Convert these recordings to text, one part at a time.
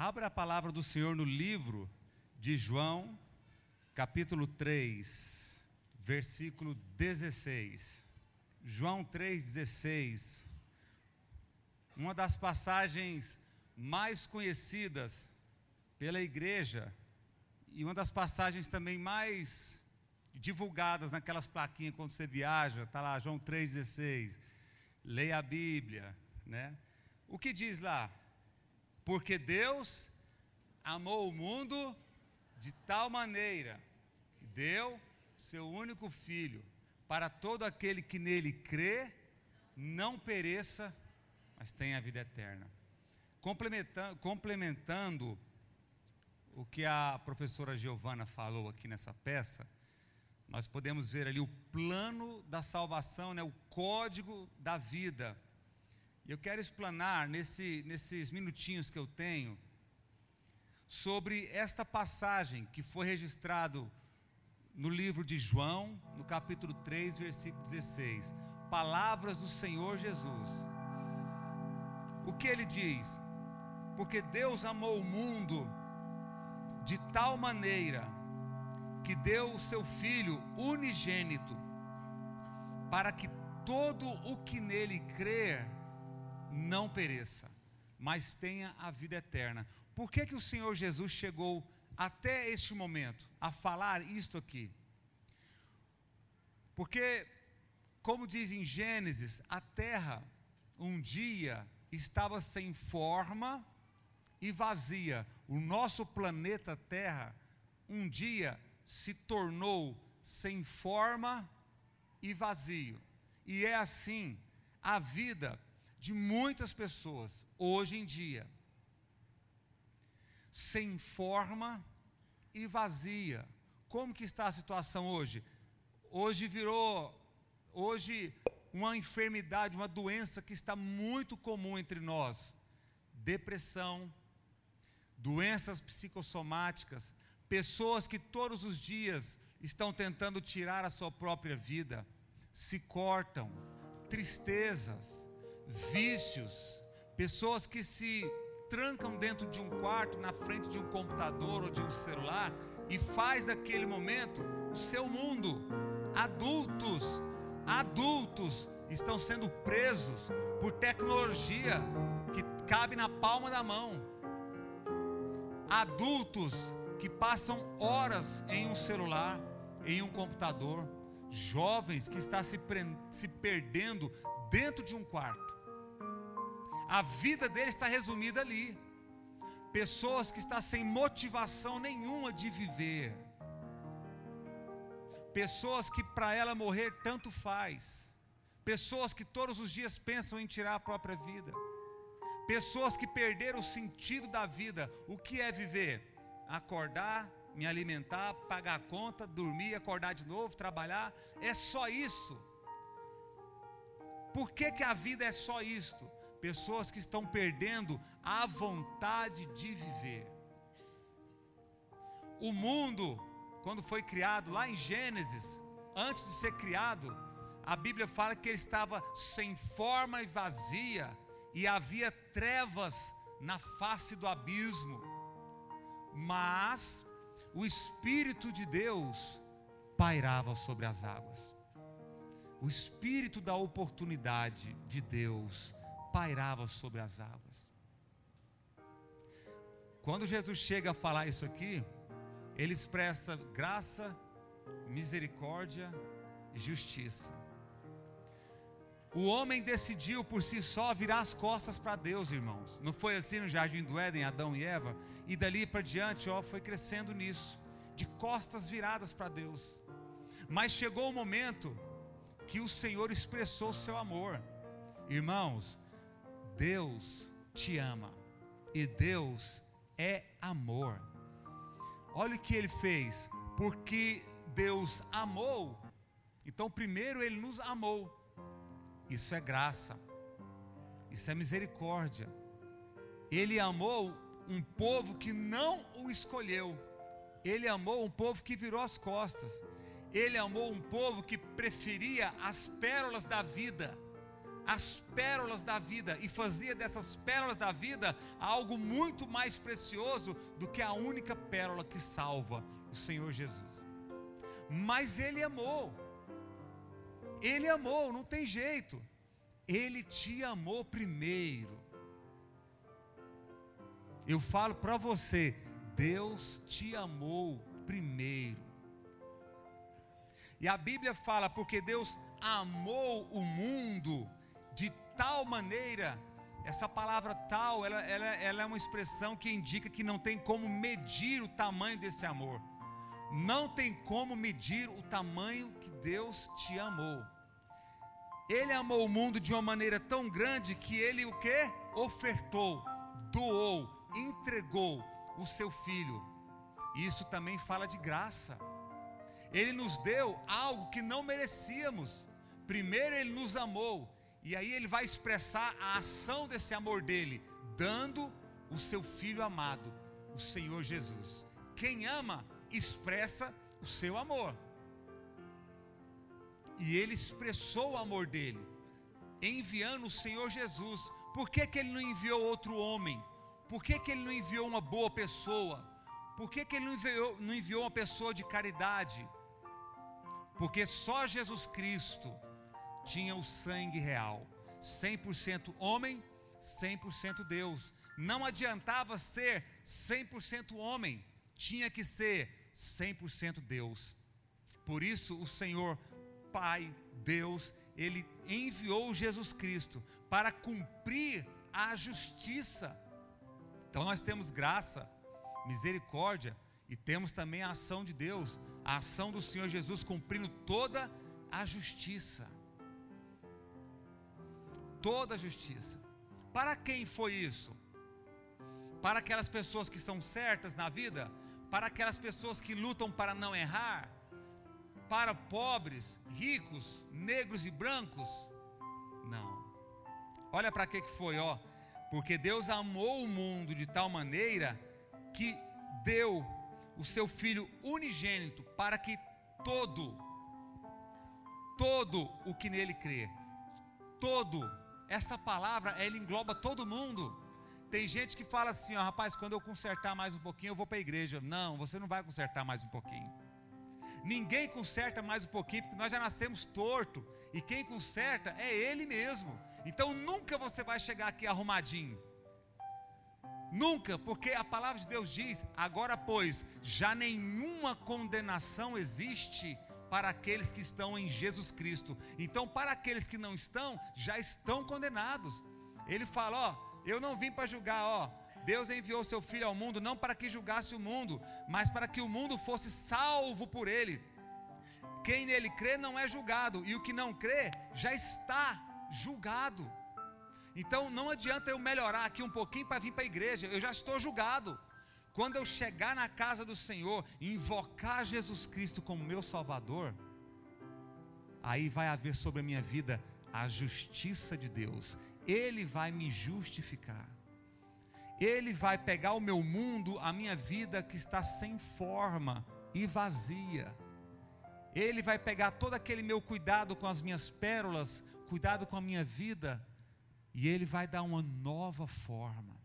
Abra a palavra do Senhor no livro de João, capítulo 3, versículo 16. João 3,16. Uma das passagens mais conhecidas pela igreja e uma das passagens também mais divulgadas naquelas plaquinhas quando você viaja, está lá João 3,16. Leia a Bíblia, né? O que diz lá? Porque Deus amou o mundo de tal maneira que deu seu único filho, para todo aquele que nele crê, não pereça, mas tenha a vida eterna. Complementando, complementando o que a professora Giovana falou aqui nessa peça, nós podemos ver ali o plano da salvação, né, o código da vida eu quero explanar nesse, nesses minutinhos que eu tenho sobre esta passagem que foi registrado no livro de João, no capítulo 3, versículo 16. Palavras do Senhor Jesus. O que ele diz? Porque Deus amou o mundo de tal maneira que deu o seu filho unigênito para que todo o que nele crer não pereça, mas tenha a vida eterna. Por que, que o Senhor Jesus chegou até este momento a falar isto aqui? Porque, como diz em Gênesis, a terra um dia estava sem forma e vazia. O nosso planeta Terra um dia se tornou sem forma e vazio. E é assim a vida de muitas pessoas hoje em dia, sem forma e vazia. Como que está a situação hoje? Hoje virou, hoje uma enfermidade, uma doença que está muito comum entre nós: depressão, doenças psicossomáticas, pessoas que todos os dias estão tentando tirar a sua própria vida, se cortam, tristezas, vícios, pessoas que se trancam dentro de um quarto, na frente de um computador ou de um celular e faz daquele momento o seu mundo. Adultos, adultos estão sendo presos por tecnologia que cabe na palma da mão. Adultos que passam horas em um celular, em um computador, jovens que estão se, se perdendo dentro de um quarto. A vida dele está resumida ali. Pessoas que estão sem motivação nenhuma de viver. Pessoas que para ela morrer tanto faz. Pessoas que todos os dias pensam em tirar a própria vida. Pessoas que perderam o sentido da vida. O que é viver? Acordar, me alimentar, pagar a conta, dormir, acordar de novo, trabalhar. É só isso. Por que, que a vida é só isto? Pessoas que estão perdendo a vontade de viver. O mundo, quando foi criado lá em Gênesis, antes de ser criado, a Bíblia fala que ele estava sem forma e vazia, e havia trevas na face do abismo. Mas o Espírito de Deus pairava sobre as águas. O Espírito da oportunidade de Deus pairava sobre as águas. Quando Jesus chega a falar isso aqui, ele expressa graça, misericórdia justiça. O homem decidiu por si só virar as costas para Deus, irmãos. Não foi assim no jardim do Éden, Adão e Eva? E dali para diante, ó, foi crescendo nisso, de costas viradas para Deus. Mas chegou o momento que o Senhor expressou o seu amor. Irmãos, Deus te ama e Deus é amor. Olha o que ele fez, porque Deus amou. Então, primeiro ele nos amou. Isso é graça. Isso é misericórdia. Ele amou um povo que não o escolheu. Ele amou um povo que virou as costas. Ele amou um povo que preferia as pérolas da vida as pérolas da vida e fazia dessas pérolas da vida algo muito mais precioso do que a única pérola que salva, o Senhor Jesus. Mas ele amou. Ele amou, não tem jeito. Ele te amou primeiro. Eu falo para você, Deus te amou primeiro. E a Bíblia fala porque Deus amou o mundo de tal maneira, essa palavra tal, ela, ela, ela é uma expressão que indica que não tem como medir o tamanho desse amor. Não tem como medir o tamanho que Deus te amou. Ele amou o mundo de uma maneira tão grande que ele o que? Ofertou, doou, entregou o seu filho. Isso também fala de graça. Ele nos deu algo que não merecíamos. Primeiro ele nos amou e aí ele vai expressar a ação desse amor dele, dando o seu filho amado, o Senhor Jesus. Quem ama, expressa o seu amor. E ele expressou o amor dele, enviando o Senhor Jesus. Por que, que ele não enviou outro homem? Por que, que ele não enviou uma boa pessoa? Por que, que ele não enviou, não enviou uma pessoa de caridade? Porque só Jesus Cristo tinha o sangue real, 100% homem, 100% Deus. Não adiantava ser 100% homem, tinha que ser 100% Deus. Por isso o Senhor Pai, Deus, ele enviou Jesus Cristo para cumprir a justiça. Então nós temos graça, misericórdia e temos também a ação de Deus, a ação do Senhor Jesus cumprindo toda a justiça toda a justiça. Para quem foi isso? Para aquelas pessoas que são certas na vida? Para aquelas pessoas que lutam para não errar? Para pobres, ricos, negros e brancos? Não. Olha para que que foi, ó. Porque Deus amou o mundo de tal maneira que deu o seu filho unigênito para que todo todo o que nele crê, todo essa palavra, ela engloba todo mundo. Tem gente que fala assim, ó, rapaz, quando eu consertar mais um pouquinho, eu vou para a igreja. Não, você não vai consertar mais um pouquinho. Ninguém conserta mais um pouquinho, porque nós já nascemos torto. E quem conserta é Ele mesmo. Então nunca você vai chegar aqui arrumadinho. Nunca, porque a palavra de Deus diz: agora, pois, já nenhuma condenação existe para aqueles que estão em Jesus Cristo. Então, para aqueles que não estão, já estão condenados. Ele fala: Ó, eu não vim para julgar, ó. Deus enviou seu filho ao mundo não para que julgasse o mundo, mas para que o mundo fosse salvo por ele. Quem nele crê não é julgado, e o que não crê já está julgado. Então não adianta eu melhorar aqui um pouquinho para vir para a igreja, eu já estou julgado. Quando eu chegar na casa do Senhor e invocar Jesus Cristo como meu Salvador, aí vai haver sobre a minha vida a justiça de Deus. Ele vai me justificar. Ele vai pegar o meu mundo, a minha vida que está sem forma e vazia. Ele vai pegar todo aquele meu cuidado com as minhas pérolas, cuidado com a minha vida, e ele vai dar uma nova forma.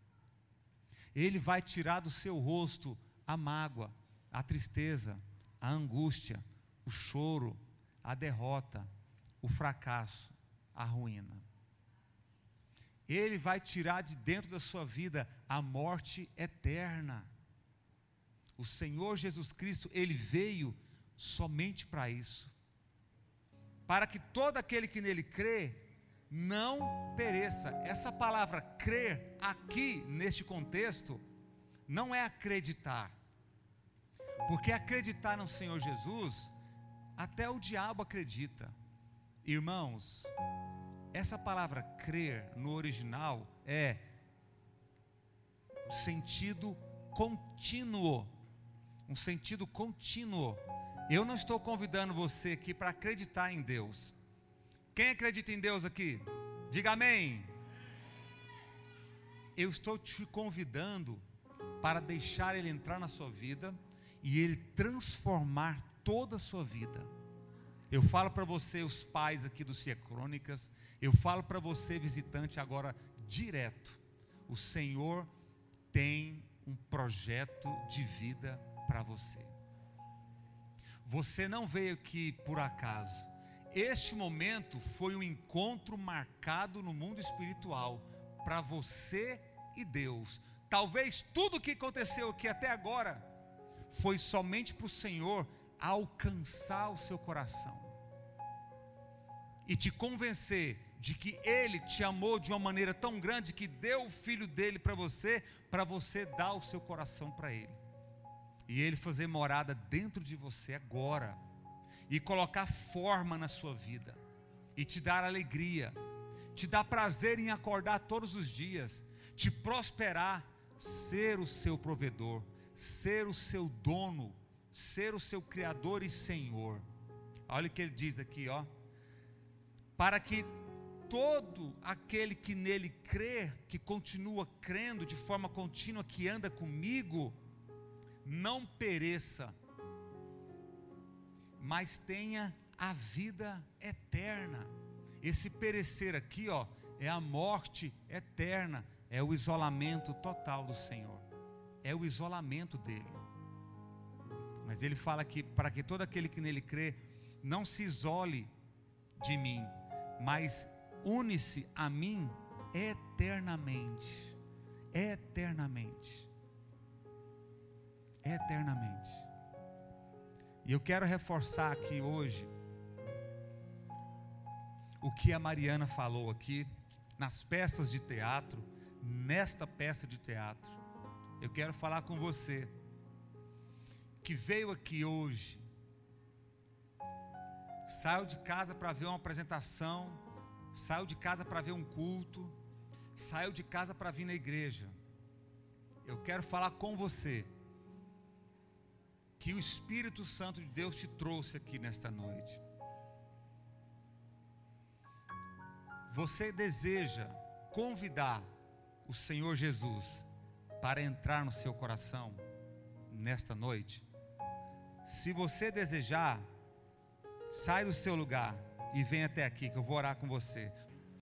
Ele vai tirar do seu rosto a mágoa, a tristeza, a angústia, o choro, a derrota, o fracasso, a ruína. Ele vai tirar de dentro da sua vida a morte eterna. O Senhor Jesus Cristo, ele veio somente para isso. Para que todo aquele que nele crê não pereça. Essa palavra crer aqui neste contexto não é acreditar. Porque acreditar no Senhor Jesus, até o diabo acredita. Irmãos, essa palavra crer no original é sentido contínuo. Um sentido contínuo. Eu não estou convidando você aqui para acreditar em Deus. Quem acredita em Deus aqui? Diga amém. Eu estou te convidando para deixar Ele entrar na sua vida e Ele transformar toda a sua vida. Eu falo para você, os pais aqui do Cia Crônicas, eu falo para você, visitante, agora direto. O Senhor tem um projeto de vida para você. Você não veio aqui por acaso. Este momento foi um encontro marcado no mundo espiritual para você e Deus. Talvez tudo o que aconteceu aqui até agora foi somente para o Senhor alcançar o seu coração e te convencer de que Ele te amou de uma maneira tão grande que deu o filho dele para você, para você dar o seu coração para Ele, e Ele fazer morada dentro de você agora, e colocar forma na sua vida, e te dar alegria, te dar prazer em acordar todos os dias, te prosperar, ser o seu provedor, ser o seu dono, ser o seu criador e senhor. Olha o que ele diz aqui, ó para que todo aquele que nele crê, que continua crendo de forma contínua, que anda comigo, não pereça, mas tenha a vida eterna. Esse perecer aqui, ó, é a morte eterna, é o isolamento total do Senhor, é o isolamento dele. Mas ele fala que para que todo aquele que nele crê não se isole de mim, mas une-se a mim eternamente. Eternamente. Eternamente. E eu quero reforçar aqui hoje o que a Mariana falou aqui nas peças de teatro, nesta peça de teatro. Eu quero falar com você que veio aqui hoje saiu de casa para ver uma apresentação, saiu de casa para ver um culto, saiu de casa para vir na igreja. Eu quero falar com você que o Espírito Santo de Deus te trouxe aqui nesta noite. Você deseja convidar o Senhor Jesus para entrar no seu coração nesta noite? Se você desejar, Sai do seu lugar e vem até aqui, que eu vou orar com você.